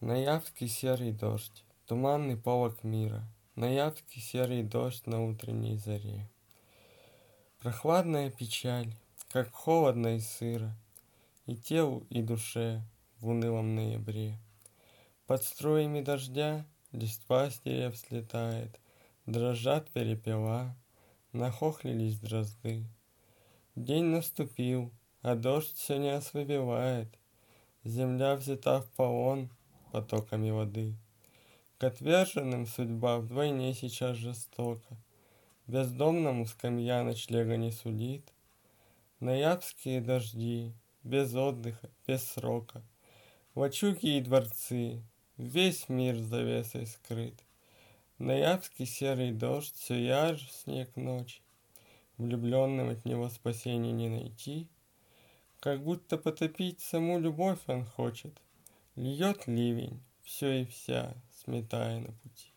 Ноябрьский серый дождь, туманный полог мира, Ноябрьский серый дождь на утренней заре. Прохладная печаль, как холодно и сыро, И телу, и душе в унылом ноябре. Под струями дождя листва с дерев слетает, Дрожат перепела, нахохлились дрозды. День наступил, а дождь все не ослабевает, Земля взята в полон потоками воды. К отверженным судьба вдвойне сейчас жестока, Бездомному скамья ночлега не сулит. Ноябрьские дожди, без отдыха, без срока, Лачуги и дворцы, весь мир завесой скрыт. Ноябрьский серый дождь все ярже снег ночи, Влюбленным от него спасения не найти, Как будто потопить саму любовь он хочет, Льет ливень, все и вся, сметая на пути.